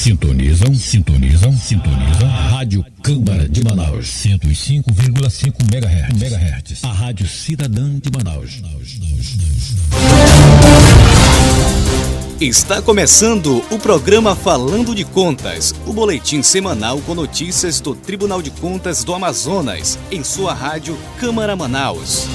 Sintonizam, sintonizam, sintonizam. Rádio Câmara de Manaus, 105,5 MHz. MHz. A Rádio Cidadã de Manaus. Está começando o programa Falando de Contas, o boletim semanal com notícias do Tribunal de Contas do Amazonas, em sua rádio Câmara Manaus.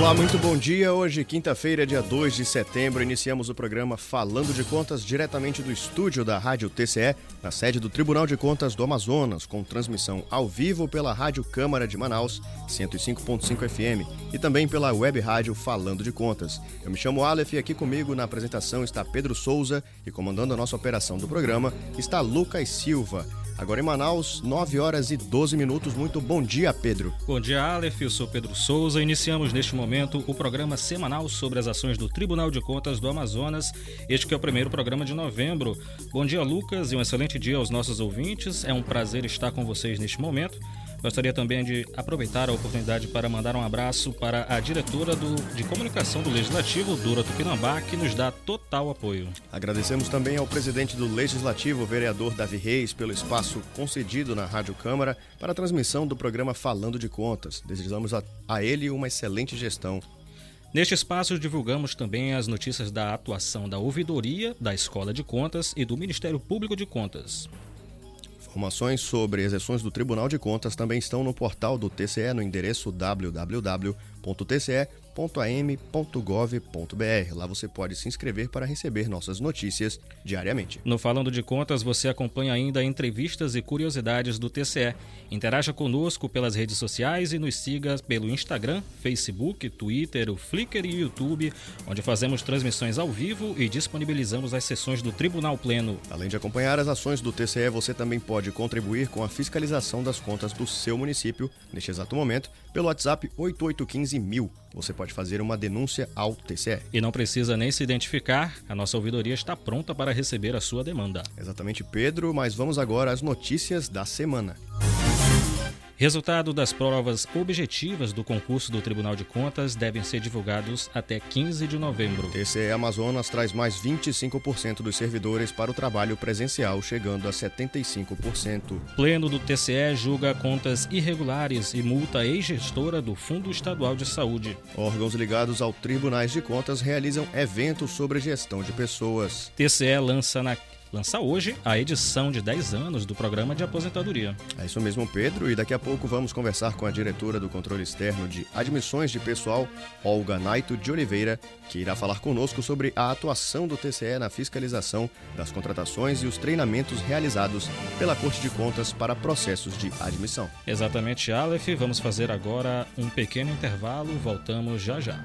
Olá, muito bom dia. Hoje, quinta-feira, dia 2 de setembro, iniciamos o programa Falando de Contas diretamente do estúdio da Rádio TCE, na sede do Tribunal de Contas do Amazonas, com transmissão ao vivo pela Rádio Câmara de Manaus, 105.5 FM, e também pela web rádio Falando de Contas. Eu me chamo Aleph e aqui comigo na apresentação está Pedro Souza e comandando a nossa operação do programa está Lucas Silva. Agora em Manaus, 9 horas e 12 minutos. Muito bom dia, Pedro. Bom dia, Aleph. Eu sou Pedro Souza. Iniciamos neste momento o programa semanal sobre as ações do Tribunal de Contas do Amazonas. Este que é o primeiro programa de novembro. Bom dia, Lucas, e um excelente dia aos nossos ouvintes. É um prazer estar com vocês neste momento. Gostaria também de aproveitar a oportunidade para mandar um abraço para a diretora do, de comunicação do Legislativo, Dura Tupinambá, que nos dá total apoio. Agradecemos também ao presidente do Legislativo, vereador Davi Reis, pelo espaço concedido na Rádio Câmara para a transmissão do programa Falando de Contas. Desejamos a, a ele uma excelente gestão. Neste espaço, divulgamos também as notícias da atuação da Ouvidoria, da Escola de Contas e do Ministério Público de Contas. Informações sobre exceções do Tribunal de Contas também estão no portal do TCE no endereço www.tce.am.gov.br. Lá você pode se inscrever para receber nossas notícias diariamente. No Falando de Contas, você acompanha ainda entrevistas e curiosidades do TCE. Interaja conosco pelas redes sociais e nos siga pelo Instagram, Facebook, Twitter, o Flickr e YouTube, onde fazemos transmissões ao vivo e disponibilizamos as sessões do Tribunal Pleno. Além de acompanhar as ações do TCE, você também pode contribuir com a fiscalização das contas do seu município, neste exato momento, pelo WhatsApp 8815000. Você pode fazer uma denúncia ao TCE. E não precisa nem se identificar, a nossa ouvidoria está pronta para receber a sua demanda. Exatamente, Pedro, mas vamos agora às notícias da semana. Resultado das provas objetivas do concurso do Tribunal de Contas devem ser divulgados até 15 de novembro. TCE Amazonas traz mais 25% dos servidores para o trabalho presencial, chegando a 75%. Pleno do TCE julga contas irregulares e multa ex-gestora do Fundo Estadual de Saúde. Órgãos ligados ao Tribunais de Contas realizam eventos sobre gestão de pessoas. TCE lança na lança hoje a edição de 10 anos do programa de aposentadoria. É isso mesmo, Pedro, e daqui a pouco vamos conversar com a diretora do controle externo de admissões de pessoal, Olga Naito de Oliveira, que irá falar conosco sobre a atuação do TCE na fiscalização das contratações e os treinamentos realizados pela Corte de Contas para processos de admissão. Exatamente, Aleph. Vamos fazer agora um pequeno intervalo, voltamos já já.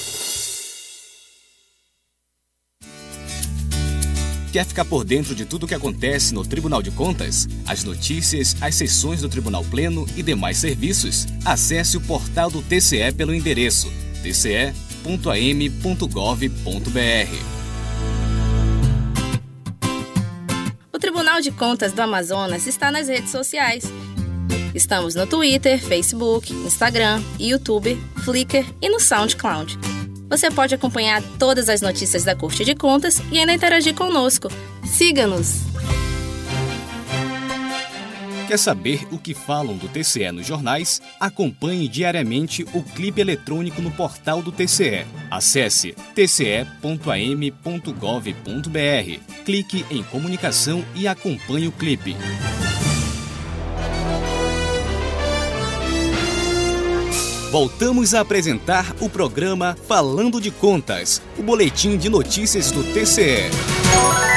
Quer ficar por dentro de tudo o que acontece no Tribunal de Contas? As notícias, as sessões do Tribunal Pleno e demais serviços? Acesse o portal do TCE pelo endereço tce.am.gov.br. O Tribunal de Contas do Amazonas está nas redes sociais. Estamos no Twitter, Facebook, Instagram, YouTube, Flickr e no SoundCloud. Você pode acompanhar todas as notícias da Corte de Contas e ainda interagir conosco. Siga-nos! Quer saber o que falam do TCE nos jornais? Acompanhe diariamente o clipe eletrônico no portal do TCE. Acesse tce.am.gov.br, clique em comunicação e acompanhe o clipe. Voltamos a apresentar o programa Falando de Contas, o boletim de notícias do TCE.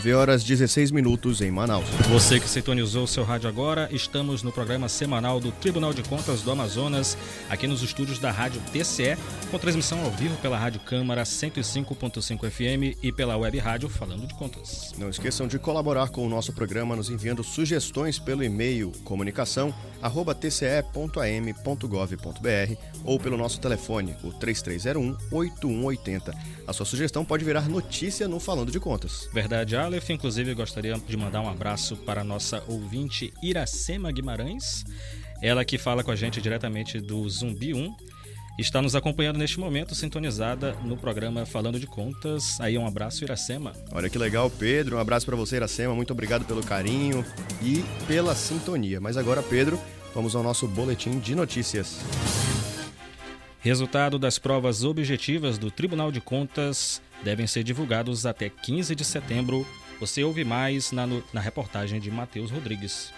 9 horas 16 minutos em Manaus. Você que sintonizou o seu rádio agora, estamos no programa semanal do Tribunal de Contas do Amazonas, aqui nos estúdios da Rádio TCE, com transmissão ao vivo pela Rádio Câmara 105.5 FM e pela web rádio Falando de Contas. Não esqueçam de colaborar com o nosso programa nos enviando sugestões pelo e-mail comunicação@tce.am.gov.br ou pelo nosso telefone, o 3301 8180. A sua sugestão pode virar notícia no Falando de Contas. Verdade, Aleph. Inclusive, gostaria de mandar um abraço para a nossa ouvinte Iracema Guimarães. Ela que fala com a gente diretamente do Zumbi 1. Está nos acompanhando neste momento, sintonizada no programa Falando de Contas. Aí um abraço, Iracema. Olha que legal, Pedro. Um abraço para você, Iracema. Muito obrigado pelo carinho e pela sintonia. Mas agora, Pedro, vamos ao nosso boletim de notícias. Resultado das provas objetivas do Tribunal de Contas devem ser divulgados até 15 de setembro. Você ouve mais na, na reportagem de Matheus Rodrigues.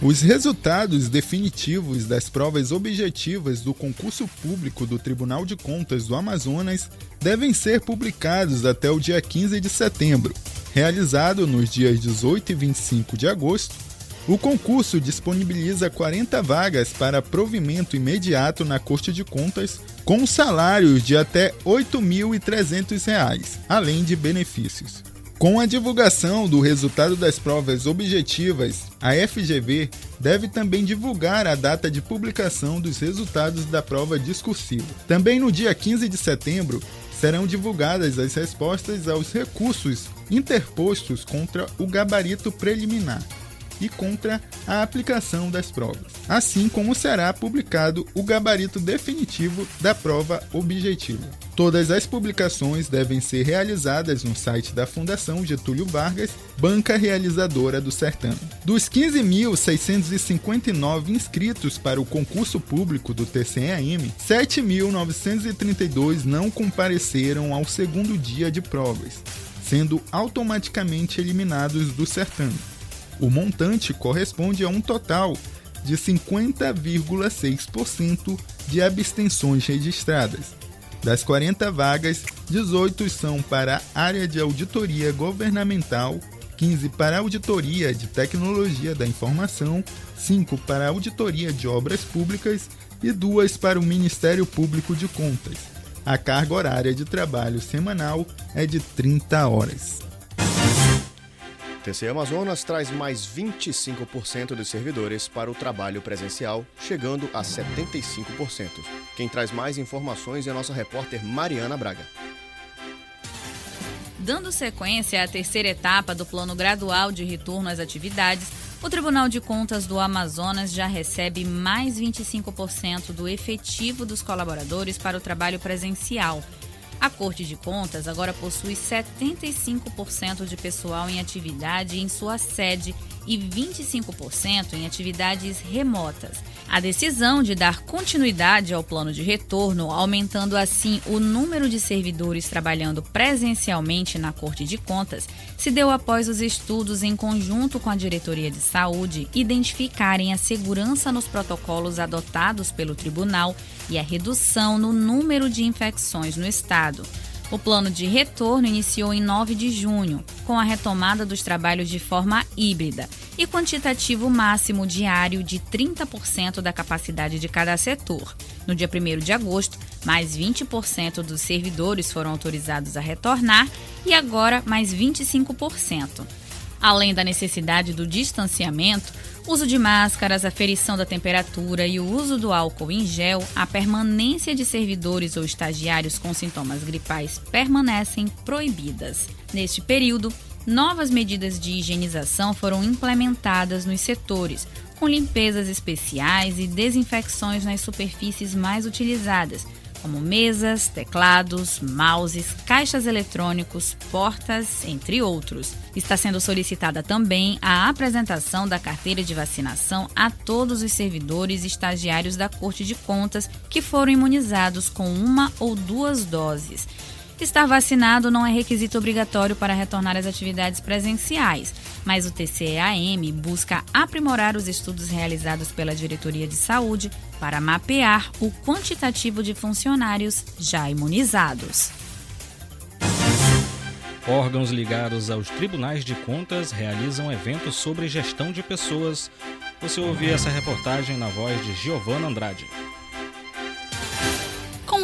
Os resultados definitivos das provas objetivas do concurso público do Tribunal de Contas do Amazonas devem ser publicados até o dia 15 de setembro, realizado nos dias 18 e 25 de agosto o concurso disponibiliza 40 vagas para provimento imediato na Corte de Contas, com salários de até R$ 8.300, além de benefícios. Com a divulgação do resultado das provas objetivas, a FGV deve também divulgar a data de publicação dos resultados da prova discursiva. Também no dia 15 de setembro, serão divulgadas as respostas aos recursos interpostos contra o gabarito preliminar e contra a aplicação das provas, assim como será publicado o gabarito definitivo da prova objetiva. Todas as publicações devem ser realizadas no site da Fundação Getúlio Vargas, banca realizadora do certame. Dos 15.659 inscritos para o concurso público do TCEAM, 7.932 não compareceram ao segundo dia de provas, sendo automaticamente eliminados do certame. O montante corresponde a um total de 50,6% de abstenções registradas. Das 40 vagas, 18 são para a área de auditoria governamental, 15 para a auditoria de tecnologia da informação, 5 para a auditoria de obras públicas e duas para o Ministério Público de Contas. A carga horária de trabalho semanal é de 30 horas. TC Amazonas traz mais 25% dos servidores para o trabalho presencial, chegando a 75%. Quem traz mais informações é a nossa repórter Mariana Braga. Dando sequência à terceira etapa do plano gradual de retorno às atividades, o Tribunal de Contas do Amazonas já recebe mais 25% do efetivo dos colaboradores para o trabalho presencial a Corte de Contas agora possui 75% de pessoal em atividade em sua sede e 25% em atividades remotas. A decisão de dar continuidade ao plano de retorno, aumentando assim o número de servidores trabalhando presencialmente na Corte de Contas, se deu após os estudos em conjunto com a Diretoria de Saúde identificarem a segurança nos protocolos adotados pelo tribunal e a redução no número de infecções no estado. O plano de retorno iniciou em 9 de junho, com a retomada dos trabalhos de forma híbrida e quantitativo máximo diário de 30% da capacidade de cada setor. No dia 1 de agosto, mais 20% dos servidores foram autorizados a retornar e agora mais 25%. Além da necessidade do distanciamento, uso de máscaras, aferição da temperatura e o uso do álcool em gel, a permanência de servidores ou estagiários com sintomas gripais permanecem proibidas. Neste período, novas medidas de higienização foram implementadas nos setores, com limpezas especiais e desinfecções nas superfícies mais utilizadas, como mesas, teclados, mouses, caixas eletrônicos, portas, entre outros. Está sendo solicitada também a apresentação da carteira de vacinação a todos os servidores e estagiários da Corte de Contas que foram imunizados com uma ou duas doses. Estar vacinado não é requisito obrigatório para retornar às atividades presenciais, mas o TCEAM busca aprimorar os estudos realizados pela Diretoria de Saúde para mapear o quantitativo de funcionários já imunizados. Órgãos ligados aos tribunais de contas realizam eventos sobre gestão de pessoas. Você ouviu essa reportagem na voz de Giovana Andrade.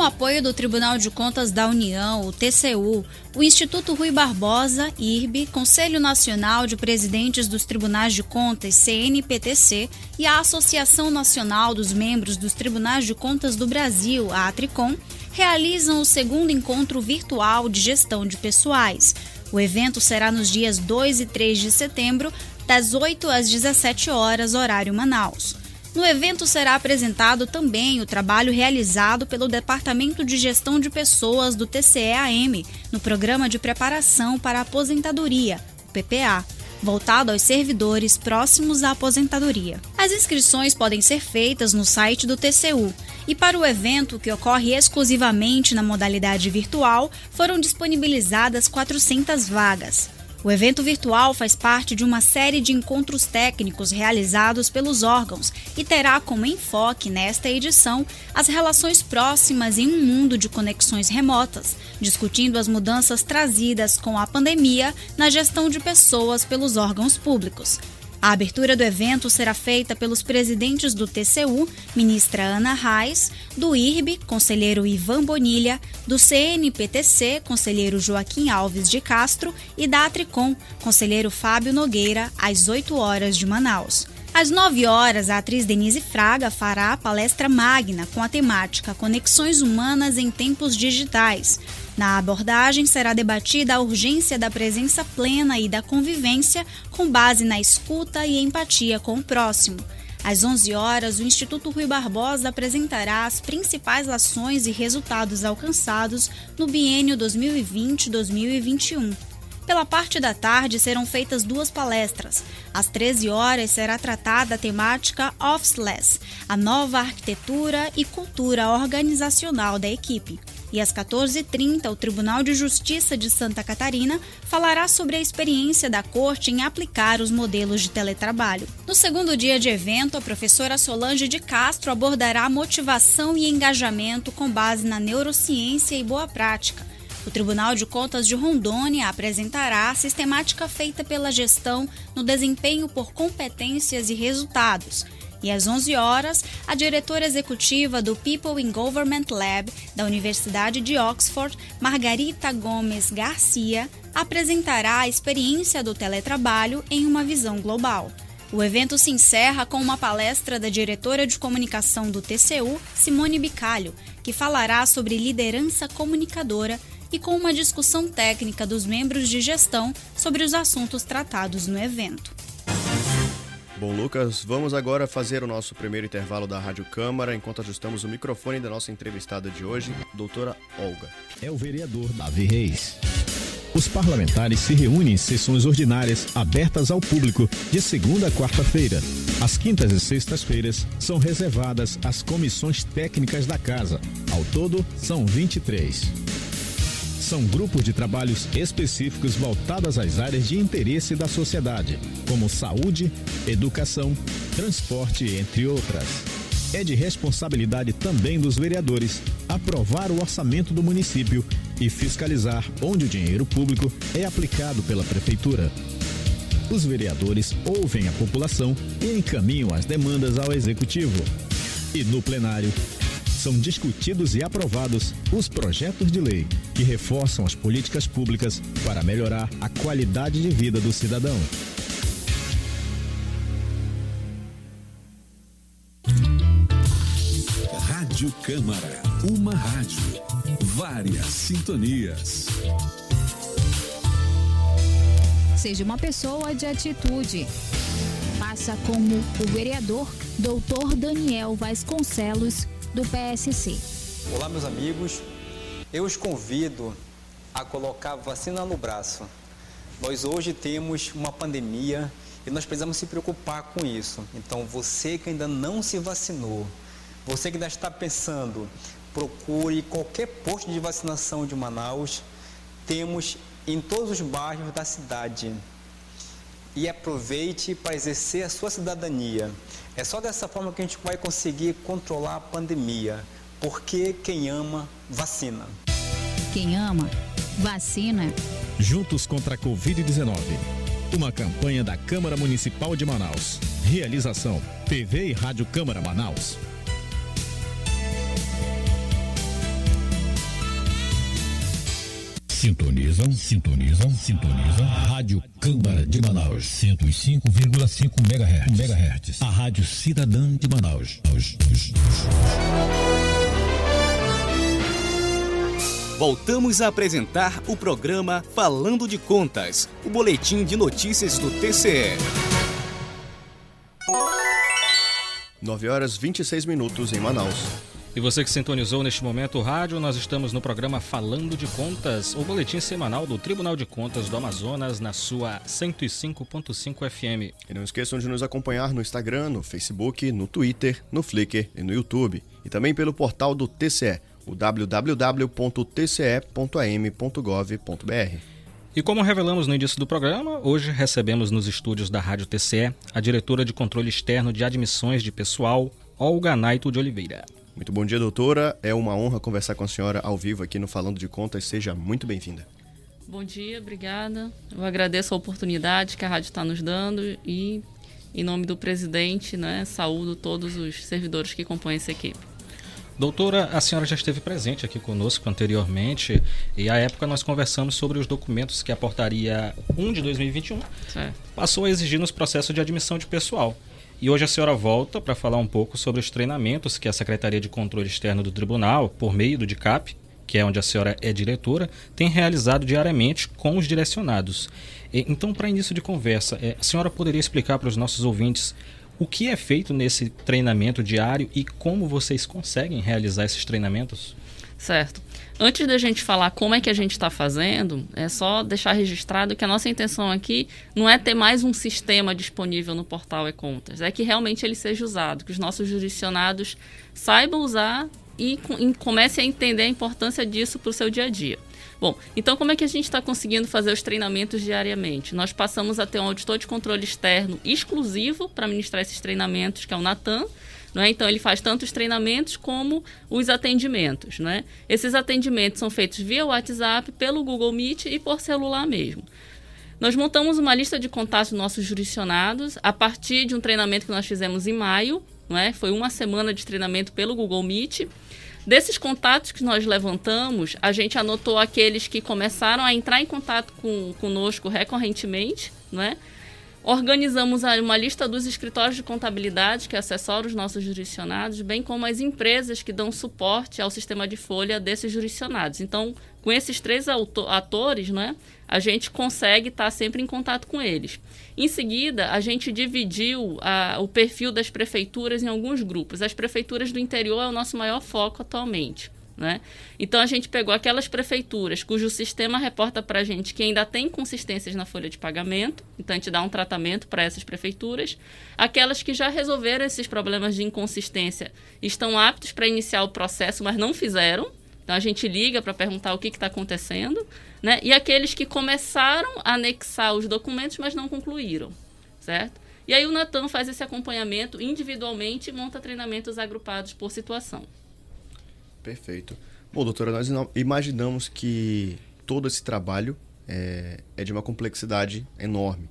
Apoio do Tribunal de Contas da União, o TCU, o Instituto Rui Barbosa, IRB, Conselho Nacional de Presidentes dos Tribunais de Contas, CNPTC, e a Associação Nacional dos Membros dos Tribunais de Contas do Brasil, a Atricom, realizam o segundo encontro virtual de gestão de pessoais. O evento será nos dias 2 e 3 de setembro, das 8 às 17 horas, horário Manaus. No evento será apresentado também o trabalho realizado pelo Departamento de Gestão de Pessoas do TCE-AM no Programa de Preparação para a Aposentadoria, o PPA, voltado aos servidores próximos à aposentadoria. As inscrições podem ser feitas no site do TCU e para o evento, que ocorre exclusivamente na modalidade virtual, foram disponibilizadas 400 vagas. O evento virtual faz parte de uma série de encontros técnicos realizados pelos órgãos e terá como enfoque nesta edição as relações próximas em um mundo de conexões remotas, discutindo as mudanças trazidas com a pandemia na gestão de pessoas pelos órgãos públicos. A abertura do evento será feita pelos presidentes do TCU, ministra Ana Reis, do IRB, conselheiro Ivan Bonilha, do CNPTC, conselheiro Joaquim Alves de Castro e da Atricom, conselheiro Fábio Nogueira, às 8 horas de Manaus. Às 9 horas, a atriz Denise Fraga fará a palestra magna com a temática Conexões Humanas em Tempos Digitais, na abordagem será debatida a urgência da presença plena e da convivência com base na escuta e empatia com o próximo. Às 11 horas, o Instituto Rui Barbosa apresentará as principais ações e resultados alcançados no biênio 2020-2021. Pela parte da tarde serão feitas duas palestras. Às 13 horas será tratada a temática Officeless, a nova arquitetura e cultura organizacional da equipe. E às 14h30, o Tribunal de Justiça de Santa Catarina falará sobre a experiência da Corte em aplicar os modelos de teletrabalho. No segundo dia de evento, a professora Solange de Castro abordará motivação e engajamento com base na neurociência e boa prática. O Tribunal de Contas de Rondônia apresentará a sistemática feita pela gestão no desempenho por competências e resultados, e às 11 horas, a diretora executiva do People in Government Lab da Universidade de Oxford, Margarita Gomes Garcia, apresentará a experiência do teletrabalho em uma visão global. O evento se encerra com uma palestra da diretora de comunicação do TCU, Simone Bicalho, que falará sobre liderança comunicadora e com uma discussão técnica dos membros de gestão sobre os assuntos tratados no evento. Bom, Lucas, vamos agora fazer o nosso primeiro intervalo da Rádio Câmara, enquanto ajustamos o microfone da nossa entrevistada de hoje, doutora Olga. É o vereador Davi Reis. Os parlamentares se reúnem em sessões ordinárias abertas ao público de segunda a quarta-feira. As quintas e sextas-feiras são reservadas às comissões técnicas da casa. Ao todo, são 23 são grupos de trabalhos específicos voltados às áreas de interesse da sociedade, como saúde, educação, transporte, entre outras. É de responsabilidade também dos vereadores aprovar o orçamento do município e fiscalizar onde o dinheiro público é aplicado pela prefeitura. Os vereadores ouvem a população e encaminham as demandas ao executivo. E no plenário, são discutidos e aprovados os projetos de lei que reforçam as políticas públicas para melhorar a qualidade de vida do cidadão. Rádio Câmara, uma rádio, várias sintonias. Seja uma pessoa de atitude. Faça como o vereador Dr. Daniel Vasconcelos do PSC. Olá, meus amigos. Eu os convido a colocar vacina no braço. Nós hoje temos uma pandemia e nós precisamos se preocupar com isso. Então, você que ainda não se vacinou, você que ainda está pensando, procure qualquer posto de vacinação de Manaus. Temos em todos os bairros da cidade. E aproveite para exercer a sua cidadania. É só dessa forma que a gente vai conseguir controlar a pandemia, porque quem ama, vacina. Quem ama, vacina. Juntos contra a Covid-19. Uma campanha da Câmara Municipal de Manaus. Realização: TV e Rádio Câmara Manaus. Sintonizam, sintonizam, sintonizam. Rádio Câmara de Manaus, 105,5 MHz. MHz. A Rádio Cidadã de Manaus. Voltamos a apresentar o programa Falando de Contas, o boletim de notícias do TCE. 9 horas 26 minutos em Manaus. E você que sintonizou neste momento o rádio, nós estamos no programa Falando de Contas, o boletim semanal do Tribunal de Contas do Amazonas, na sua 105.5 FM. E não esqueçam de nos acompanhar no Instagram, no Facebook, no Twitter, no Flickr e no YouTube. E também pelo portal do TCE, o www.tce.am.gov.br. E como revelamos no início do programa, hoje recebemos nos estúdios da Rádio TCE a diretora de controle externo de admissões de pessoal, Olga Naito de Oliveira. Muito bom dia, doutora. É uma honra conversar com a senhora ao vivo aqui no Falando de Contas. Seja muito bem-vinda. Bom dia, obrigada. Eu agradeço a oportunidade que a rádio está nos dando e, em nome do presidente, né, saúdo todos os servidores que compõem essa equipe. Doutora, a senhora já esteve presente aqui conosco anteriormente e à época nós conversamos sobre os documentos que a portaria 1 de 2021 certo. passou a exigir nos processos de admissão de pessoal. E hoje a senhora volta para falar um pouco sobre os treinamentos que a Secretaria de Controle Externo do Tribunal, por meio do DICAP, que é onde a senhora é diretora, tem realizado diariamente com os direcionados. Então, para início de conversa, é, a senhora poderia explicar para os nossos ouvintes o que é feito nesse treinamento diário e como vocês conseguem realizar esses treinamentos? Certo. Antes da gente falar como é que a gente está fazendo, é só deixar registrado que a nossa intenção aqui não é ter mais um sistema disponível no portal e-contas, é que realmente ele seja usado, que os nossos jurisdicionados saibam usar e, e comecem a entender a importância disso para o seu dia a dia. Bom, então como é que a gente está conseguindo fazer os treinamentos diariamente? Nós passamos a ter um auditor de controle externo exclusivo para ministrar esses treinamentos, que é o Natan, é? Então, ele faz tanto os treinamentos como os atendimentos. Né? Esses atendimentos são feitos via WhatsApp, pelo Google Meet e por celular mesmo. Nós montamos uma lista de contatos nossos jurisdicionados a partir de um treinamento que nós fizemos em maio. Não é? Foi uma semana de treinamento pelo Google Meet. Desses contatos que nós levantamos, a gente anotou aqueles que começaram a entrar em contato com, conosco recorrentemente, não é? Organizamos uma lista dos escritórios de contabilidade que assessoram os nossos jurisdicionados, bem como as empresas que dão suporte ao sistema de folha desses jurisdicionados. Então, com esses três atores, né, a gente consegue estar sempre em contato com eles. Em seguida, a gente dividiu a, o perfil das prefeituras em alguns grupos. As prefeituras do interior é o nosso maior foco atualmente. Né? Então a gente pegou aquelas prefeituras cujo sistema reporta para a gente que ainda tem consistências na folha de pagamento, então a gente dá um tratamento para essas prefeituras. Aquelas que já resolveram esses problemas de inconsistência estão aptos para iniciar o processo, mas não fizeram. Então a gente liga para perguntar o que está acontecendo. Né? E aqueles que começaram a anexar os documentos, mas não concluíram. Certo? E aí o Natan faz esse acompanhamento individualmente e monta treinamentos agrupados por situação. Perfeito. Bom, doutora, nós imaginamos que todo esse trabalho é, é de uma complexidade enorme.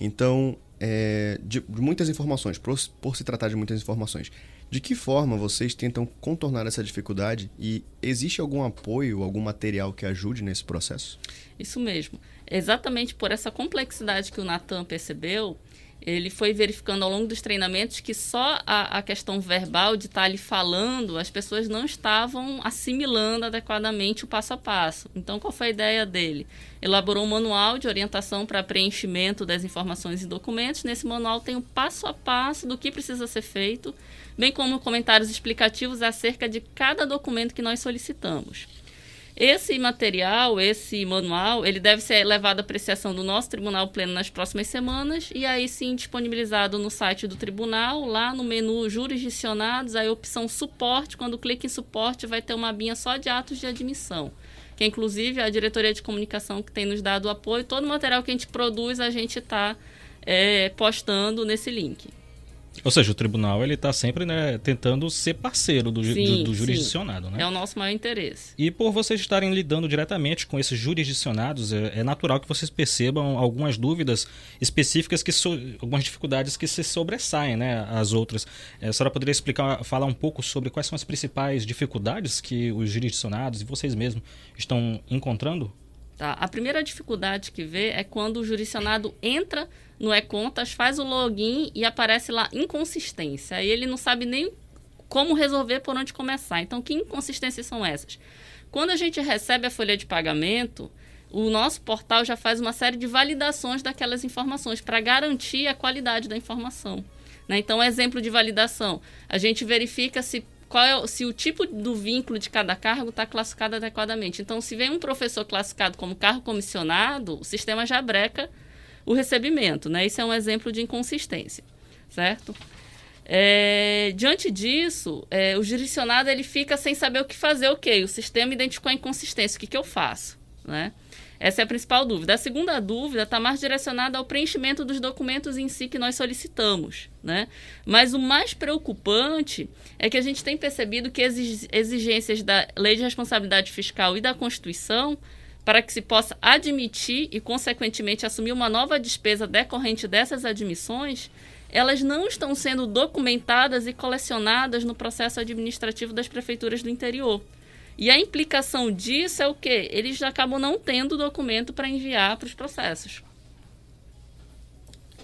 Então, é, de, de, muitas informações, por, por se tratar de muitas informações, de que forma vocês tentam contornar essa dificuldade e existe algum apoio, algum material que ajude nesse processo? Isso mesmo. Exatamente por essa complexidade que o Natan percebeu, ele foi verificando ao longo dos treinamentos que só a, a questão verbal de estar ali falando, as pessoas não estavam assimilando adequadamente o passo a passo. Então, qual foi a ideia dele? Elaborou um manual de orientação para preenchimento das informações e documentos. Nesse manual tem o passo a passo do que precisa ser feito, bem como comentários explicativos acerca de cada documento que nós solicitamos. Esse material, esse manual, ele deve ser levado à apreciação do nosso Tribunal Pleno nas próximas semanas e aí sim disponibilizado no site do Tribunal, lá no menu jurisdicionados, a opção suporte. Quando clica em suporte, vai ter uma abinha só de atos de admissão que é, inclusive a diretoria de comunicação que tem nos dado apoio. Todo o material que a gente produz, a gente está é, postando nesse link. Ou seja, o tribunal ele está sempre né, tentando ser parceiro do, sim, do, do jurisdicionado, né? É o nosso maior interesse. E por vocês estarem lidando diretamente com esses jurisdicionados, é, é natural que vocês percebam algumas dúvidas específicas que so, algumas dificuldades que se sobressaem, né, às outras. É, a senhora poderia explicar, falar um pouco sobre quais são as principais dificuldades que os jurisdicionados e vocês mesmos estão encontrando? Tá. A primeira dificuldade que vê é quando o jurisdicionado entra no e-contas, faz o login e aparece lá inconsistência. Aí ele não sabe nem como resolver por onde começar. Então, que inconsistências são essas? Quando a gente recebe a folha de pagamento, o nosso portal já faz uma série de validações daquelas informações para garantir a qualidade da informação. Né? Então, exemplo de validação: a gente verifica se qual é, se o tipo do vínculo de cada cargo está classificado adequadamente. Então, se vem um professor classificado como cargo comissionado, o sistema já breca o recebimento, né? Isso é um exemplo de inconsistência, certo? É, diante disso, é, o jurisdicionado ele fica sem saber o que fazer. Ok, o sistema identificou a inconsistência, o que, que eu faço, né? Essa é a principal dúvida. A segunda dúvida está mais direcionada ao preenchimento dos documentos em si que nós solicitamos. Né? Mas o mais preocupante é que a gente tem percebido que as exigências da Lei de Responsabilidade Fiscal e da Constituição para que se possa admitir e, consequentemente, assumir uma nova despesa decorrente dessas admissões, elas não estão sendo documentadas e colecionadas no processo administrativo das prefeituras do interior. E a implicação disso é o quê? Eles acabam não tendo documento para enviar para os processos.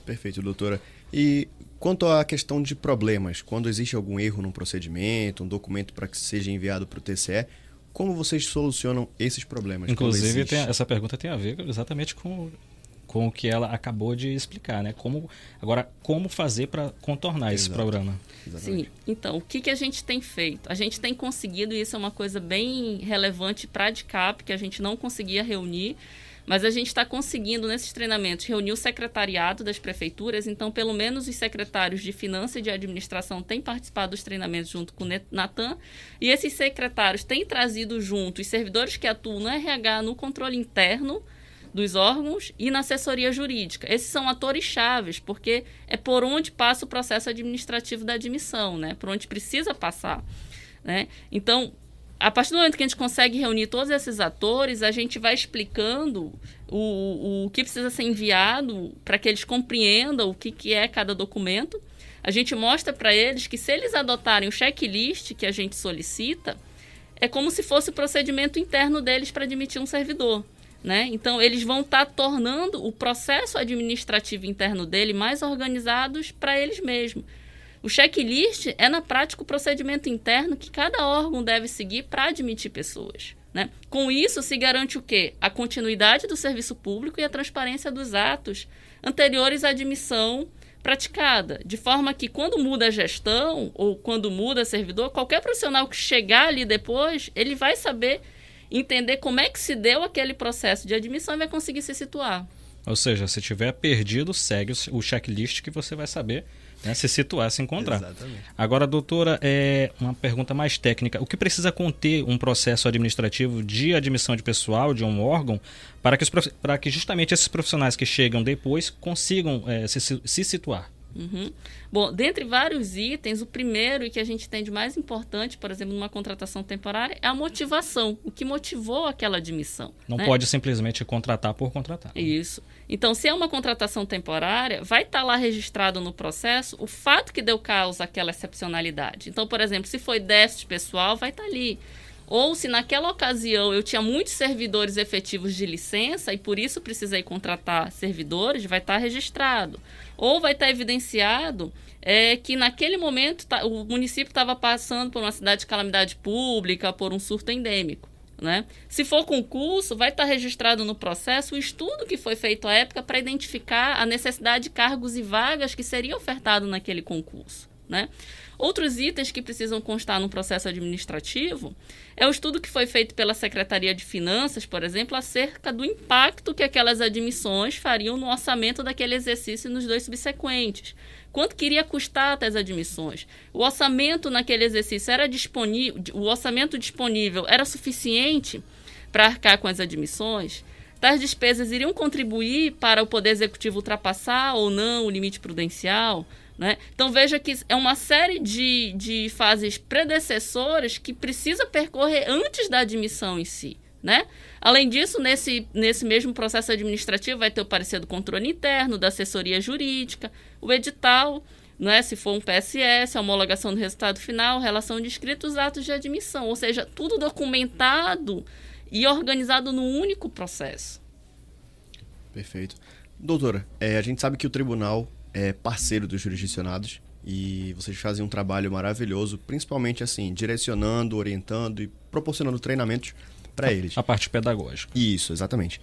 Perfeito, doutora. E quanto à questão de problemas, quando existe algum erro num procedimento, um documento para que seja enviado para o TCE, como vocês solucionam esses problemas? Inclusive, tem, essa pergunta tem a ver exatamente com com o que ela acabou de explicar, né? Como agora como fazer para contornar Exato. esse programa? Exatamente. Sim. Então, o que, que a gente tem feito? A gente tem conseguido isso é uma coisa bem relevante para a DCAP que a gente não conseguia reunir. Mas a gente está conseguindo, nesses treinamentos, reunir o secretariado das prefeituras. Então, pelo menos os secretários de Finança e de Administração têm participado dos treinamentos junto com o Natan. E esses secretários têm trazido junto os servidores que atuam no RH, no controle interno dos órgãos e na assessoria jurídica. Esses são atores chaves, porque é por onde passa o processo administrativo da admissão, né? Por onde precisa passar, né? Então, a partir do momento que a gente consegue reunir todos esses atores, a gente vai explicando o, o que precisa ser enviado para que eles compreendam o que, que é cada documento. A gente mostra para eles que se eles adotarem o checklist que a gente solicita, é como se fosse o procedimento interno deles para admitir um servidor. Né? Então, eles vão estar tá tornando o processo administrativo interno dele mais organizados para eles mesmos. O checklist é, na prática, o procedimento interno que cada órgão deve seguir para admitir pessoas. Né? Com isso, se garante o quê? A continuidade do serviço público e a transparência dos atos anteriores à admissão praticada, de forma que quando muda a gestão ou quando muda servidor, qualquer profissional que chegar ali depois, ele vai saber entender como é que se deu aquele processo de admissão e vai conseguir se situar. Ou seja, se tiver perdido, segue o checklist que você vai saber né, se situar, se encontrar. Exatamente. Agora, doutora, é uma pergunta mais técnica. O que precisa conter um processo administrativo de admissão de pessoal de um órgão para que, os, para que justamente esses profissionais que chegam depois consigam é, se, se situar? Uhum. Bom, dentre vários itens, o primeiro e que a gente tem de mais importante, por exemplo, numa contratação temporária, é a motivação. O que motivou aquela admissão. Não né? pode simplesmente contratar por contratar. Isso. Então, se é uma contratação temporária, vai estar tá lá registrado no processo o fato que deu causa àquela excepcionalidade. Então, por exemplo, se foi déficit pessoal, vai estar tá ali. Ou se naquela ocasião eu tinha muitos servidores efetivos de licença e por isso precisei contratar servidores, vai estar tá registrado ou vai estar evidenciado é, que naquele momento tá, o município estava passando por uma cidade de calamidade pública, por um surto endêmico. Né? Se for concurso, vai estar registrado no processo o estudo que foi feito à época para identificar a necessidade de cargos e vagas que seria ofertado naquele concurso. Né? Outros itens que precisam constar no processo administrativo é o estudo que foi feito pela Secretaria de Finanças, por exemplo, acerca do impacto que aquelas admissões fariam no orçamento daquele exercício nos dois subsequentes. Quanto queria custar tais admissões? O orçamento naquele exercício era disponível, o orçamento disponível era suficiente para arcar com as admissões? Tais despesas iriam contribuir para o Poder Executivo ultrapassar ou não o limite prudencial? Né? Então veja que é uma série de, de fases predecessoras que precisa percorrer antes da admissão em si. Né? Além disso, nesse, nesse mesmo processo administrativo vai ter o parecer do controle interno, da assessoria jurídica, o edital, né? se for um PSS, a homologação do resultado final, relação de escritos, atos de admissão, ou seja, tudo documentado e organizado num único processo. Perfeito. Doutora, é, a gente sabe que o tribunal é parceiro dos jurisdicionados e vocês fazem um trabalho maravilhoso, principalmente assim, direcionando, orientando e proporcionando treinamentos para eles. A parte pedagógica. Isso, exatamente.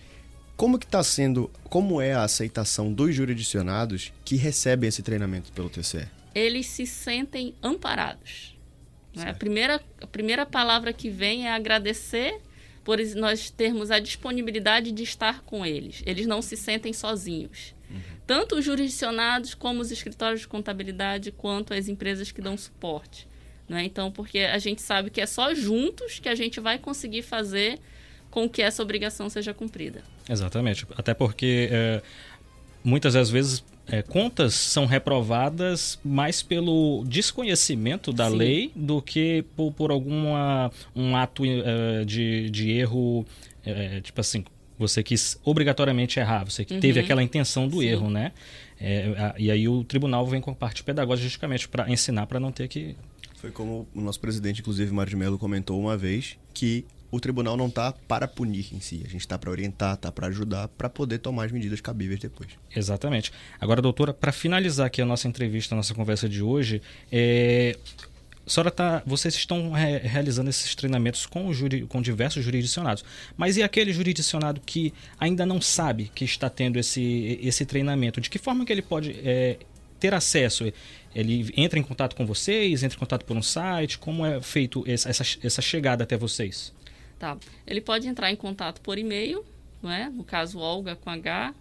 Como que está sendo, como é a aceitação dos jurisdicionados que recebem esse treinamento pelo TCE? Eles se sentem amparados. Né? A, primeira, a primeira palavra que vem é agradecer por nós termos a disponibilidade de estar com eles. Eles não se sentem sozinhos. Tanto os jurisdicionados, como os escritórios de contabilidade, quanto as empresas que dão suporte. Né? Então, porque a gente sabe que é só juntos que a gente vai conseguir fazer com que essa obrigação seja cumprida. Exatamente. Até porque é, muitas das vezes é, contas são reprovadas mais pelo desconhecimento da Sim. lei do que por, por alguma um ato é, de, de erro, é, tipo assim, você quis obrigatoriamente errar, você que uhum. teve aquela intenção do Sim. erro, né? É, a, e aí o tribunal vem com a parte pedagógica justamente para ensinar para não ter que foi como o nosso presidente, inclusive, Mário de Mello, comentou uma vez, que o tribunal não está para punir em si, a gente está para orientar, está para ajudar, para poder tomar as medidas cabíveis depois. Exatamente. Agora, doutora, para finalizar aqui a nossa entrevista, a nossa conversa de hoje, é... Senhora tá, vocês estão re realizando esses treinamentos com, juri, com diversos jurisdicionados. Mas e aquele jurisdicionado que ainda não sabe que está tendo esse, esse treinamento? De que forma que ele pode é, ter acesso? Ele entra em contato com vocês, entra em contato por um site? Como é feito essa, essa chegada até vocês? Tá. Ele pode entrar em contato por e-mail, não é? no caso olga com h,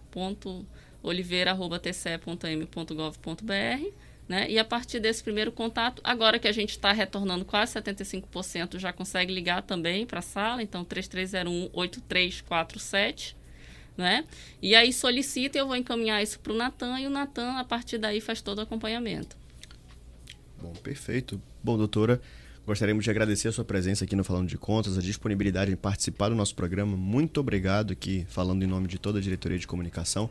oliveira.tce.m.gov.br, né? E a partir desse primeiro contato, agora que a gente está retornando quase 75%, já consegue ligar também para a sala, então 3301-8347, né? E aí solicita, eu vou encaminhar isso para o Natan e o Natan, a partir daí, faz todo o acompanhamento. Bom, perfeito. Bom, doutora, Gostaríamos de agradecer a sua presença aqui no Falando de Contas, a disponibilidade em participar do nosso programa. Muito obrigado aqui, falando em nome de toda a diretoria de comunicação.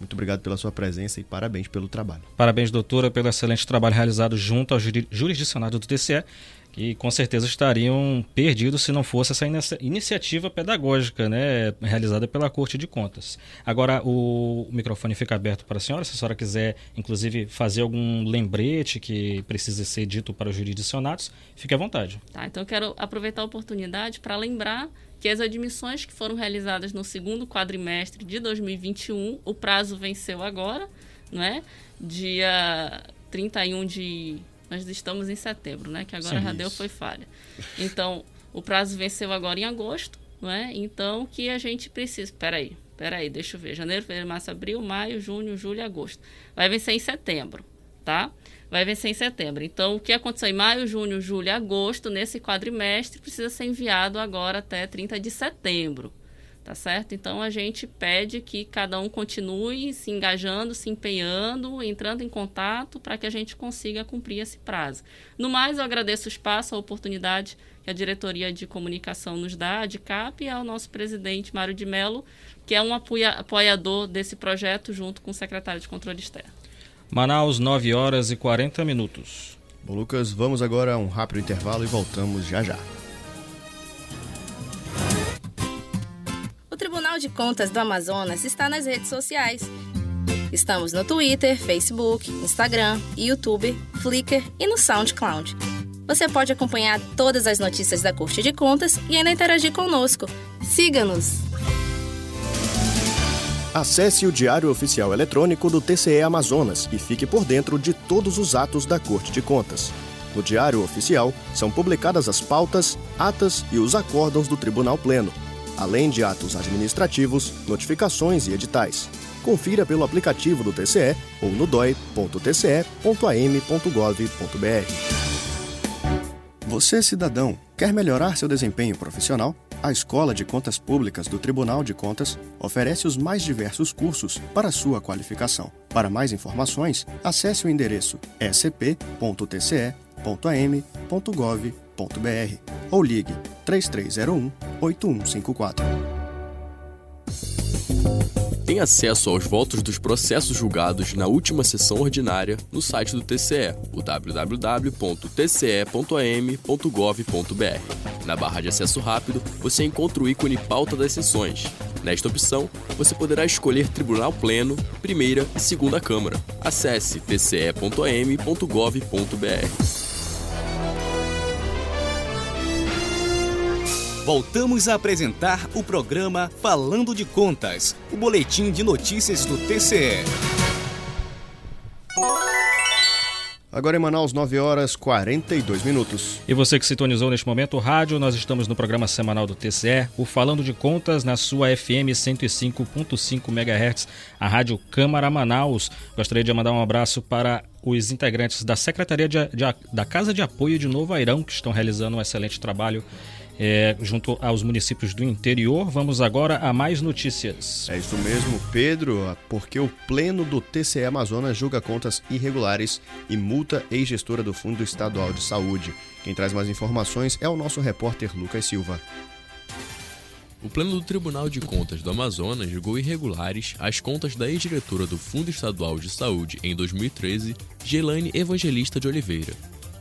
Muito obrigado pela sua presença e parabéns pelo trabalho. Parabéns, doutora, pelo excelente trabalho realizado junto ao jurisdicionado do TCE que com certeza estariam perdidos se não fosse essa iniciativa pedagógica né, realizada pela Corte de Contas. Agora, o microfone fica aberto para a senhora, se a senhora quiser, inclusive, fazer algum lembrete que precise ser dito para os jurisdicionados, fique à vontade. Tá, então eu quero aproveitar a oportunidade para lembrar que as admissões que foram realizadas no segundo quadrimestre de 2021, o prazo venceu agora, não é? Dia 31 de nós estamos em setembro, né? Que agora Sim, já deu foi falha. Então, o prazo venceu agora em agosto, não é? Então, que a gente precisa. Peraí, peraí, deixa eu ver. Janeiro, fevereiro, março, abril, maio, junho, julho e agosto. Vai vencer em setembro, tá? Vai vencer em setembro. Então, o que aconteceu em maio, junho, julho e agosto, nesse quadrimestre, precisa ser enviado agora até 30 de setembro tá certo? Então a gente pede que cada um continue se engajando, se empenhando, entrando em contato para que a gente consiga cumprir esse prazo. No mais, eu agradeço o espaço, a oportunidade que a diretoria de comunicação nos dá, a DICAP, e ao nosso presidente Mário de Mello, que é um apoiador desse projeto junto com o secretário de controle externo. Manaus, 9 horas e 40 minutos. Bom, Lucas, vamos agora a um rápido intervalo e voltamos já já. Tribunal de Contas do Amazonas está nas redes sociais. Estamos no Twitter, Facebook, Instagram, YouTube, Flickr e no SoundCloud. Você pode acompanhar todas as notícias da Corte de Contas e ainda interagir conosco. Siga-nos! Acesse o Diário Oficial Eletrônico do TCE Amazonas e fique por dentro de todos os atos da Corte de Contas. No Diário Oficial são publicadas as pautas, atas e os acórdãos do Tribunal Pleno além de atos administrativos, notificações e editais. Confira pelo aplicativo do TCE ou no doi.tce.am.gov.br. Você, cidadão, quer melhorar seu desempenho profissional? A Escola de Contas Públicas do Tribunal de Contas oferece os mais diversos cursos para sua qualificação. Para mais informações, acesse o endereço scp.tce.am.gov.br ou ligue 3301 8154 tem acesso aos votos dos processos julgados na última sessão ordinária no site do TCE, o www.tce.am.gov.br. Na barra de acesso rápido, você encontra o ícone Pauta das Sessões. Nesta opção, você poderá escolher Tribunal Pleno, Primeira e Segunda Câmara. Acesse tce.am.gov.br. Voltamos a apresentar o programa Falando de Contas, o boletim de notícias do TCE. Agora em Manaus, 9 horas 42 minutos. E você que sintonizou neste momento o rádio, nós estamos no programa semanal do TCE, o Falando de Contas, na sua FM 105.5 MHz, a Rádio Câmara Manaus. Gostaria de mandar um abraço para os integrantes da Secretaria de, de, da Casa de Apoio de Novo Airão, que estão realizando um excelente trabalho é, junto aos municípios do interior. Vamos agora a mais notícias. É isso mesmo, Pedro, porque o Pleno do TCE Amazonas julga contas irregulares e multa ex-gestora do Fundo Estadual de Saúde. Quem traz mais informações é o nosso repórter Lucas Silva. O Pleno do Tribunal de Contas do Amazonas julgou irregulares as contas da ex-diretora do Fundo Estadual de Saúde em 2013, Gelane Evangelista de Oliveira.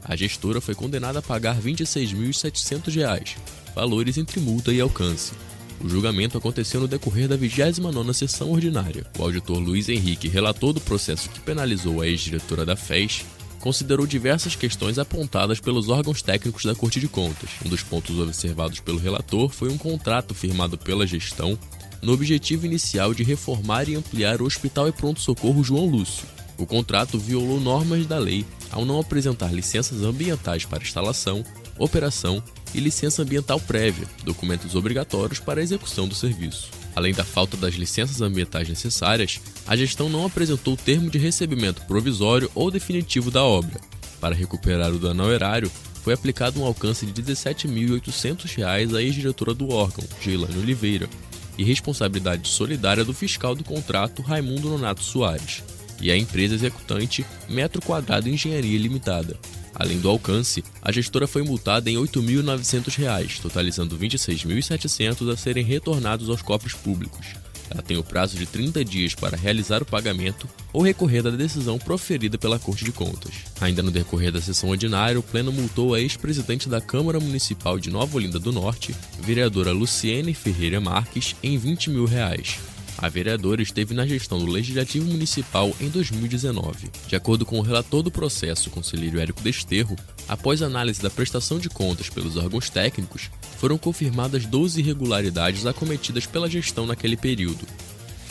A gestora foi condenada a pagar R$ 26.700, valores entre multa e alcance. O julgamento aconteceu no decorrer da 29ª sessão ordinária. O auditor Luiz Henrique, relator do processo que penalizou a ex-diretora da FES, considerou diversas questões apontadas pelos órgãos técnicos da Corte de Contas. Um dos pontos observados pelo relator foi um contrato firmado pela gestão no objetivo inicial de reformar e ampliar o Hospital e Pronto Socorro João Lúcio. O contrato violou normas da lei ao não apresentar licenças ambientais para instalação, operação e licença ambiental prévia, documentos obrigatórios para a execução do serviço. Além da falta das licenças ambientais necessárias, a gestão não apresentou termo de recebimento provisório ou definitivo da obra. Para recuperar o dano ao erário, foi aplicado um alcance de R$ 17.800 à ex-diretora do órgão, Geilane Oliveira, e responsabilidade solidária do fiscal do contrato, Raimundo Nonato Soares e a empresa executante Metro Quadrado Engenharia Limitada. Além do alcance, a gestora foi multada em R$ 8.900, totalizando R$ 26.700 a serem retornados aos cofres públicos. Ela tem o prazo de 30 dias para realizar o pagamento ou recorrer da decisão proferida pela Corte de Contas. Ainda no decorrer da sessão ordinária, o Pleno multou a ex-presidente da Câmara Municipal de Nova Olinda do Norte, vereadora Luciene Ferreira Marques, em 20 mil reais. A vereadora esteve na gestão do Legislativo Municipal em 2019. De acordo com o relator do processo, conselheiro Érico Desterro, após análise da prestação de contas pelos órgãos técnicos, foram confirmadas 12 irregularidades acometidas pela gestão naquele período.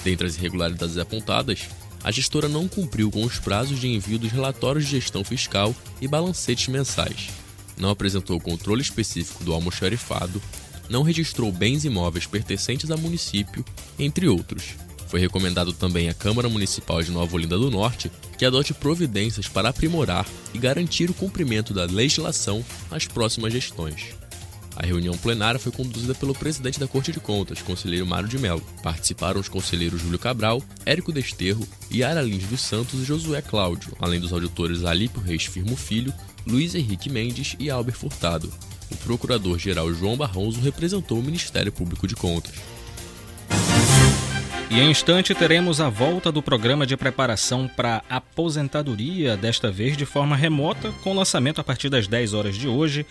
Dentre as irregularidades apontadas, a gestora não cumpriu com os prazos de envio dos relatórios de gestão fiscal e balancetes mensais. Não apresentou controle específico do almoxarifado, não registrou bens imóveis pertencentes ao município, entre outros. Foi recomendado também à Câmara Municipal de Nova Olinda do Norte que adote providências para aprimorar e garantir o cumprimento da legislação nas próximas gestões. A reunião plenária foi conduzida pelo presidente da Corte de Contas, conselheiro Mário de Mello. Participaram os conselheiros Júlio Cabral, Érico Desterro, Yara Lins dos Santos e Josué Cláudio, além dos auditores Alípio Reis Firmo Filho, Luiz Henrique Mendes e Albert Furtado o procurador-geral João Barroso representou o Ministério Público de Contas. E em instante teremos a volta do programa de preparação para aposentadoria, desta vez de forma remota, com lançamento a partir das 10 horas de hoje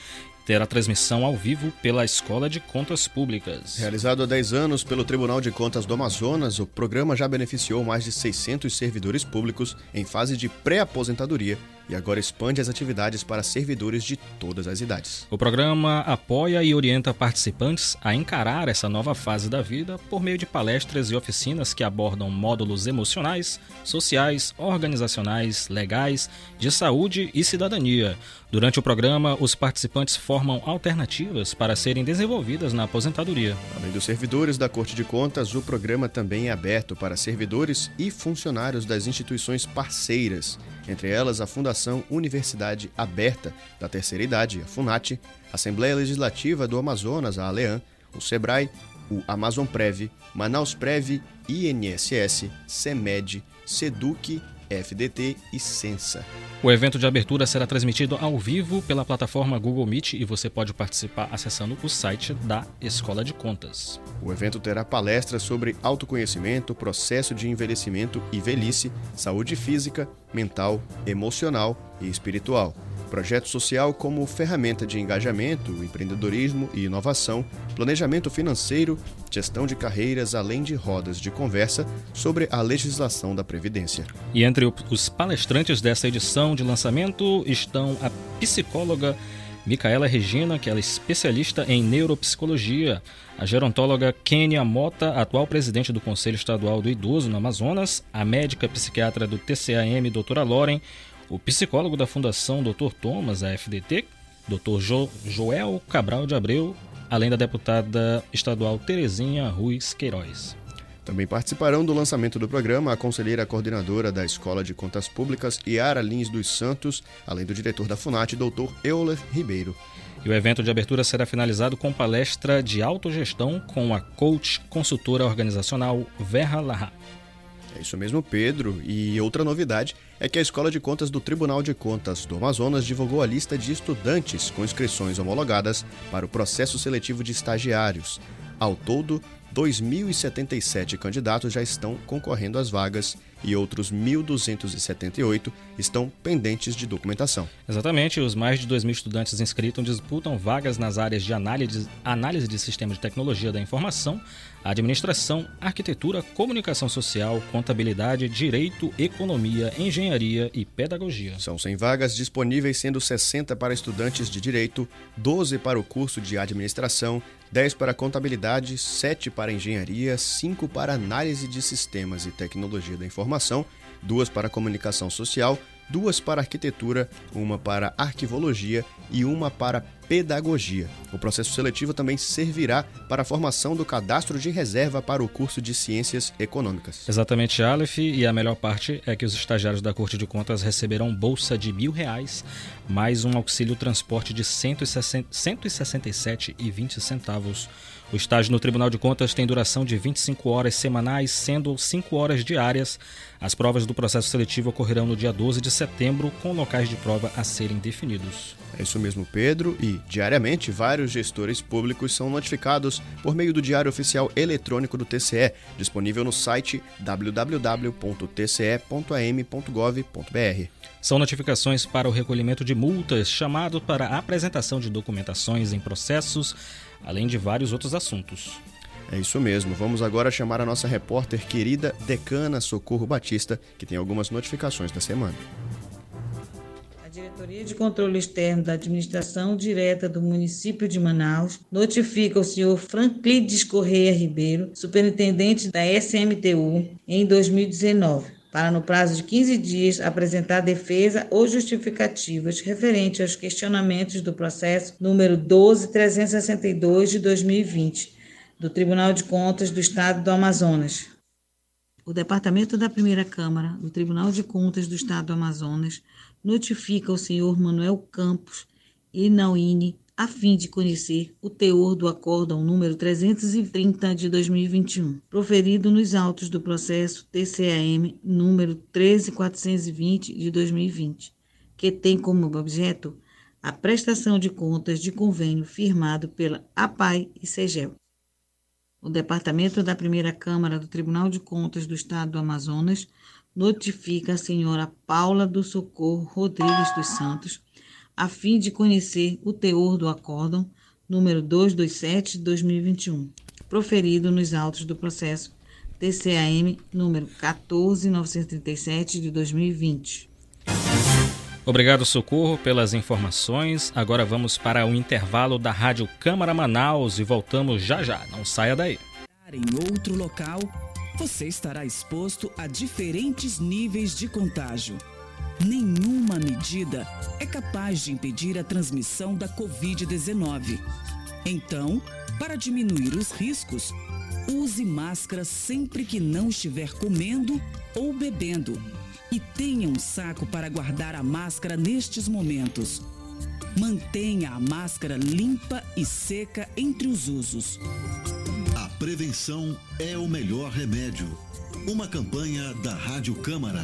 terá transmissão ao vivo pela Escola de Contas Públicas. Realizado há 10 anos pelo Tribunal de Contas do Amazonas, o programa já beneficiou mais de 600 servidores públicos em fase de pré-aposentadoria e agora expande as atividades para servidores de todas as idades. O programa apoia e orienta participantes a encarar essa nova fase da vida por meio de palestras e oficinas que abordam módulos emocionais, sociais, organizacionais, legais, de saúde e cidadania. Durante o programa, os participantes formam alternativas para serem desenvolvidas na aposentadoria. Além dos servidores da Corte de Contas, o programa também é aberto para servidores e funcionários das instituições parceiras entre elas a Fundação Universidade Aberta da Terceira Idade, a FUNAT, Assembleia Legislativa do Amazonas, a ALEAN, o SEBRAE, o Amazon Prev, Manaus Prev, INSS, CEMED, SEDUC, FDT e Sensa. O evento de abertura será transmitido ao vivo pela plataforma Google Meet e você pode participar acessando o site da Escola de Contas. O evento terá palestras sobre autoconhecimento, processo de envelhecimento e velhice, saúde física, mental, emocional e espiritual projeto social como ferramenta de engajamento, empreendedorismo e inovação, planejamento financeiro, gestão de carreiras, além de rodas de conversa sobre a legislação da Previdência. E entre os palestrantes dessa edição de lançamento estão a psicóloga Micaela Regina, que é especialista em neuropsicologia, a gerontóloga Kênia Mota, atual presidente do Conselho Estadual do Idoso no Amazonas, a médica psiquiatra do TCAM, doutora Loren, o psicólogo da Fundação Dr. Thomas, a FDT, Dr. Jo Joel Cabral de Abreu, além da deputada estadual Terezinha Ruiz Queiroz. Também participarão do lançamento do programa a conselheira coordenadora da Escola de Contas Públicas, Yara Lins dos Santos, além do diretor da FUNAT, Dr. Euler Ribeiro. E o evento de abertura será finalizado com palestra de autogestão com a coach consultora organizacional Verra Larra. É isso mesmo, Pedro. E outra novidade é que a Escola de Contas do Tribunal de Contas do Amazonas divulgou a lista de estudantes com inscrições homologadas para o processo seletivo de estagiários. Ao todo, 2.077 candidatos já estão concorrendo às vagas e outros 1.278 estão pendentes de documentação. Exatamente, os mais de 2 mil estudantes inscritos disputam vagas nas áreas de análise, análise de sistemas de tecnologia da informação, administração, arquitetura, comunicação social, contabilidade, direito, economia, engenharia e pedagogia. São 100 vagas disponíveis, sendo 60 para estudantes de direito, 12 para o curso de administração, 10 para contabilidade, 7 para engenharia, 5 para análise de sistemas e tecnologia da informação, 2 para comunicação social, duas para arquitetura, uma para arquivologia e uma para pedagogia. O processo seletivo também servirá para a formação do cadastro de reserva para o curso de Ciências Econômicas. Exatamente, Aleph, e a melhor parte é que os estagiários da Corte de Contas receberão bolsa de mil reais, mais um auxílio transporte de 167,20 centavos. O estágio no Tribunal de Contas tem duração de 25 horas semanais, sendo 5 horas diárias. As provas do processo seletivo ocorrerão no dia 12 de setembro, com locais de prova a serem definidos. É isso mesmo, Pedro. E, diariamente, vários gestores públicos são notificados por meio do Diário Oficial Eletrônico do TCE, disponível no site www.tce.am.gov.br. São notificações para o recolhimento de multas, chamado para apresentação de documentações em processos, além de vários outros assuntos. É isso mesmo. Vamos agora chamar a nossa repórter querida Decana Socorro Batista, que tem algumas notificações da semana. Diretoria de Controle Externo da Administração Direta do município de Manaus notifica o senhor Franclides Correia Ribeiro, superintendente da SMTU, em 2019 para, no prazo de 15 dias, apresentar defesa ou justificativas referente aos questionamentos do processo número 12362 de 2020 do Tribunal de Contas do Estado do Amazonas. O Departamento da Primeira Câmara do Tribunal de Contas do Estado do Amazonas notifica o senhor Manuel Campos Inauine a fim de conhecer o teor do acórdão número 330 de 2021, proferido nos autos do processo TCAM número 13420 de 2020, que tem como objeto a prestação de contas de convênio firmado pela APAI e SEGEL. O Departamento da Primeira Câmara do Tribunal de Contas do Estado do Amazonas notifica a senhora Paula do Socorro Rodrigues dos Santos a fim de conhecer o teor do acórdão número 227 de 2021, proferido nos autos do processo TCAM número 14937 de 2020. Obrigado, Socorro, pelas informações. Agora vamos para o intervalo da Rádio Câmara Manaus e voltamos já já. Não saia daí. Em outro local, você estará exposto a diferentes níveis de contágio Nenhuma medida é capaz de impedir a transmissão da Covid-19. Então, para diminuir os riscos, use máscara sempre que não estiver comendo ou bebendo e tenha um saco para guardar a máscara nestes momentos. Mantenha a máscara limpa e seca entre os usos. A prevenção é o melhor remédio. Uma campanha da Rádio Câmara.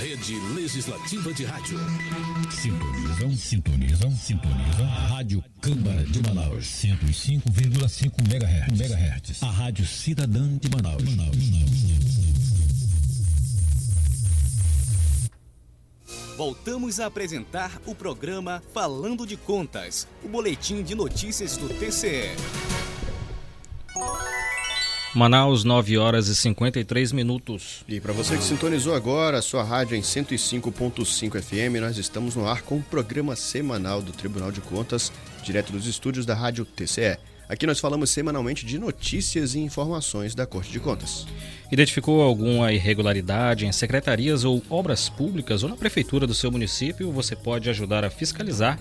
Rede Legislativa de Rádio. Sintonizam, sintonizam, sintonizam. Rádio Câmara de Manaus. 105,5 MHz. MHz. A Rádio Cidadã de Manaus. Manaus. Voltamos a apresentar o programa Falando de Contas, o boletim de notícias do TCE. Manaus, 9 horas e 53 minutos. E para você que sintonizou agora, a sua rádio em 105.5 FM, nós estamos no ar com o programa semanal do Tribunal de Contas, direto dos estúdios da Rádio TCE. Aqui nós falamos semanalmente de notícias e informações da Corte de Contas. Identificou alguma irregularidade em secretarias ou obras públicas ou na prefeitura do seu município? Você pode ajudar a fiscalizar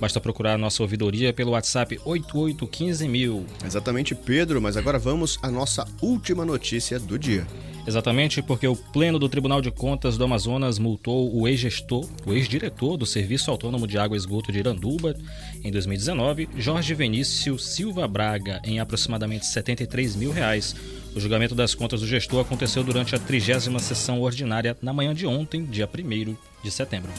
Basta procurar a nossa ouvidoria pelo WhatsApp 8815000. Exatamente, Pedro, mas agora vamos à nossa última notícia do dia. Exatamente porque o Pleno do Tribunal de Contas do Amazonas multou o ex-gestor, o ex-diretor do Serviço Autônomo de Água e Esgoto de Iranduba em 2019, Jorge Venício Silva Braga, em aproximadamente 73 mil reais. O julgamento das contas do gestor aconteceu durante a trigésima sessão ordinária na manhã de ontem, dia 1 de setembro.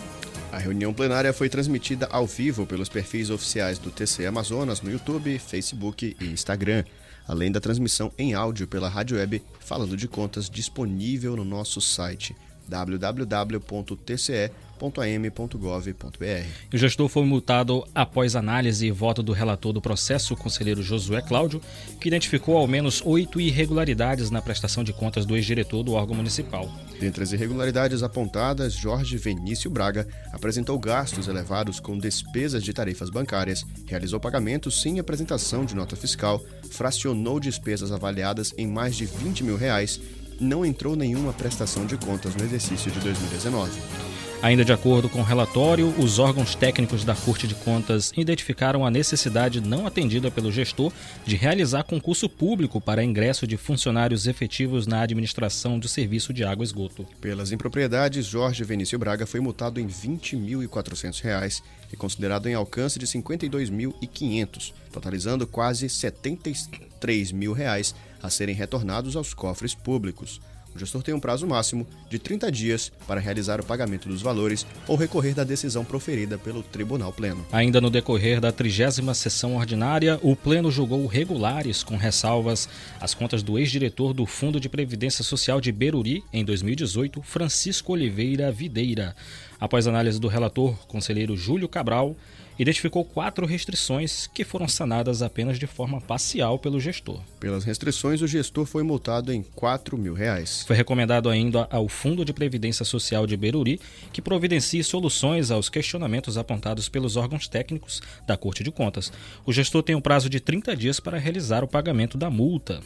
A reunião plenária foi transmitida ao vivo pelos perfis oficiais do TC Amazonas no YouTube, Facebook e Instagram, além da transmissão em áudio pela rádio web Falando de Contas disponível no nosso site www.tce.com am.gov.br. O gestor foi multado após análise e voto do relator do processo, o conselheiro Josué Cláudio, que identificou ao menos oito irregularidades na prestação de contas do ex-diretor do órgão municipal. Dentre as irregularidades apontadas, Jorge Venício Braga apresentou gastos elevados com despesas de tarifas bancárias, realizou pagamentos sem apresentação de nota fiscal, fracionou despesas avaliadas em mais de 20 mil reais não entrou nenhuma prestação de contas no exercício de 2019. Ainda de acordo com o relatório, os órgãos técnicos da Corte de Contas identificaram a necessidade não atendida pelo gestor de realizar concurso público para ingresso de funcionários efetivos na administração do serviço de água e esgoto. Pelas impropriedades, Jorge Venício Braga foi multado em R$ 20.400 e considerado em alcance de R$ 52.500, totalizando quase 73 mil reais a serem retornados aos cofres públicos. O gestor tem um prazo máximo de 30 dias para realizar o pagamento dos valores ou recorrer da decisão proferida pelo Tribunal Pleno. Ainda no decorrer da trigésima sessão ordinária, o Pleno julgou regulares, com ressalvas, as contas do ex-diretor do Fundo de Previdência Social de Beruri, em 2018, Francisco Oliveira Videira. Após análise do relator, conselheiro Júlio Cabral, identificou quatro restrições que foram sanadas apenas de forma parcial pelo gestor. Pelas restrições, o gestor foi multado em 4 mil reais. Foi recomendado ainda ao Fundo de Previdência Social de Beruri que providencie soluções aos questionamentos apontados pelos órgãos técnicos da Corte de Contas. O gestor tem um prazo de 30 dias para realizar o pagamento da multa.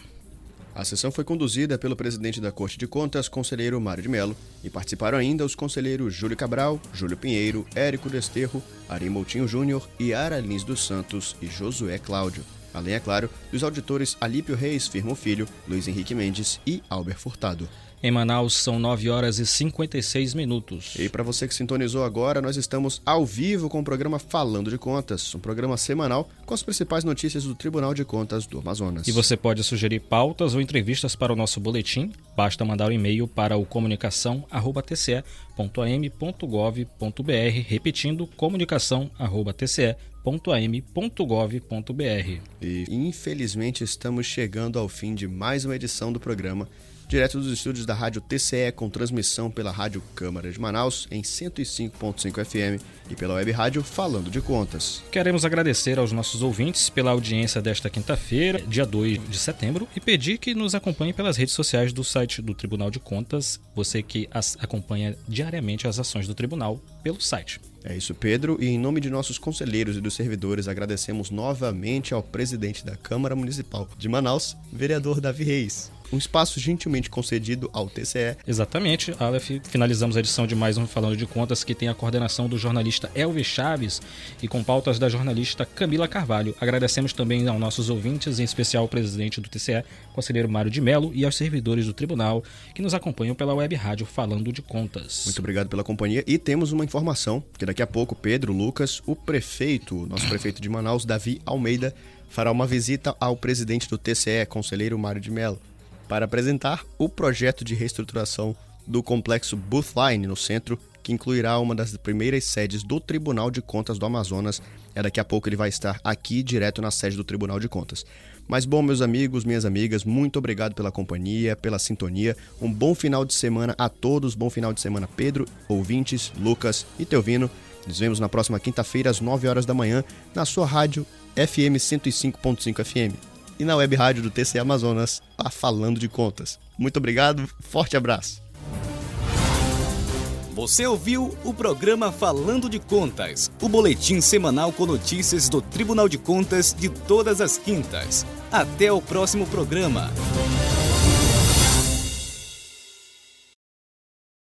A sessão foi conduzida pelo presidente da Corte de Contas, conselheiro Mário de Mello, e participaram ainda os conselheiros Júlio Cabral, Júlio Pinheiro, Érico Desterro, Ari Moutinho Júnior, Yara Lins dos Santos e Josué Cláudio. Além, é claro, dos auditores Alípio Reis Firmo Filho, Luiz Henrique Mendes e Albert Furtado. Em Manaus são 9 horas e 56 minutos. E para você que sintonizou agora, nós estamos ao vivo com o programa Falando de Contas, um programa semanal com as principais notícias do Tribunal de Contas do Amazonas. E você pode sugerir pautas ou entrevistas para o nosso boletim. Basta mandar um e-mail para o comunicação@tce.am.gov.br, repetindo comunicação@tce.am.gov.br. E infelizmente estamos chegando ao fim de mais uma edição do programa direto dos estúdios da Rádio TCE, com transmissão pela Rádio Câmara de Manaus, em 105.5 FM e pela web rádio Falando de Contas. Queremos agradecer aos nossos ouvintes pela audiência desta quinta-feira, dia 2 de setembro, e pedir que nos acompanhe pelas redes sociais do site do Tribunal de Contas, você que acompanha diariamente as ações do tribunal pelo site. É isso, Pedro. E em nome de nossos conselheiros e dos servidores, agradecemos novamente ao presidente da Câmara Municipal de Manaus, vereador Davi Reis um espaço gentilmente concedido ao TCE. Exatamente, Aleph. Finalizamos a edição de mais um Falando de Contas, que tem a coordenação do jornalista Elvis Chaves e com pautas da jornalista Camila Carvalho. Agradecemos também aos nossos ouvintes, em especial ao presidente do TCE, conselheiro Mário de Melo, e aos servidores do tribunal que nos acompanham pela web rádio Falando de Contas. Muito obrigado pela companhia e temos uma informação que daqui a pouco Pedro Lucas, o prefeito, nosso prefeito de Manaus, Davi Almeida, fará uma visita ao presidente do TCE, conselheiro Mário de Melo para apresentar o projeto de reestruturação do complexo Boothline no centro, que incluirá uma das primeiras sedes do Tribunal de Contas do Amazonas. É daqui a pouco ele vai estar aqui direto na sede do Tribunal de Contas. Mas bom, meus amigos, minhas amigas, muito obrigado pela companhia, pela sintonia. Um bom final de semana a todos. Bom final de semana, Pedro, ouvintes, Lucas e Teovino. Nos vemos na próxima quinta-feira às 9 horas da manhã na sua rádio FM 105.5 FM e na web rádio do TC Amazonas, a Falando de Contas. Muito obrigado, forte abraço. Você ouviu o programa Falando de Contas, o boletim semanal com notícias do Tribunal de Contas de todas as quintas. Até o próximo programa.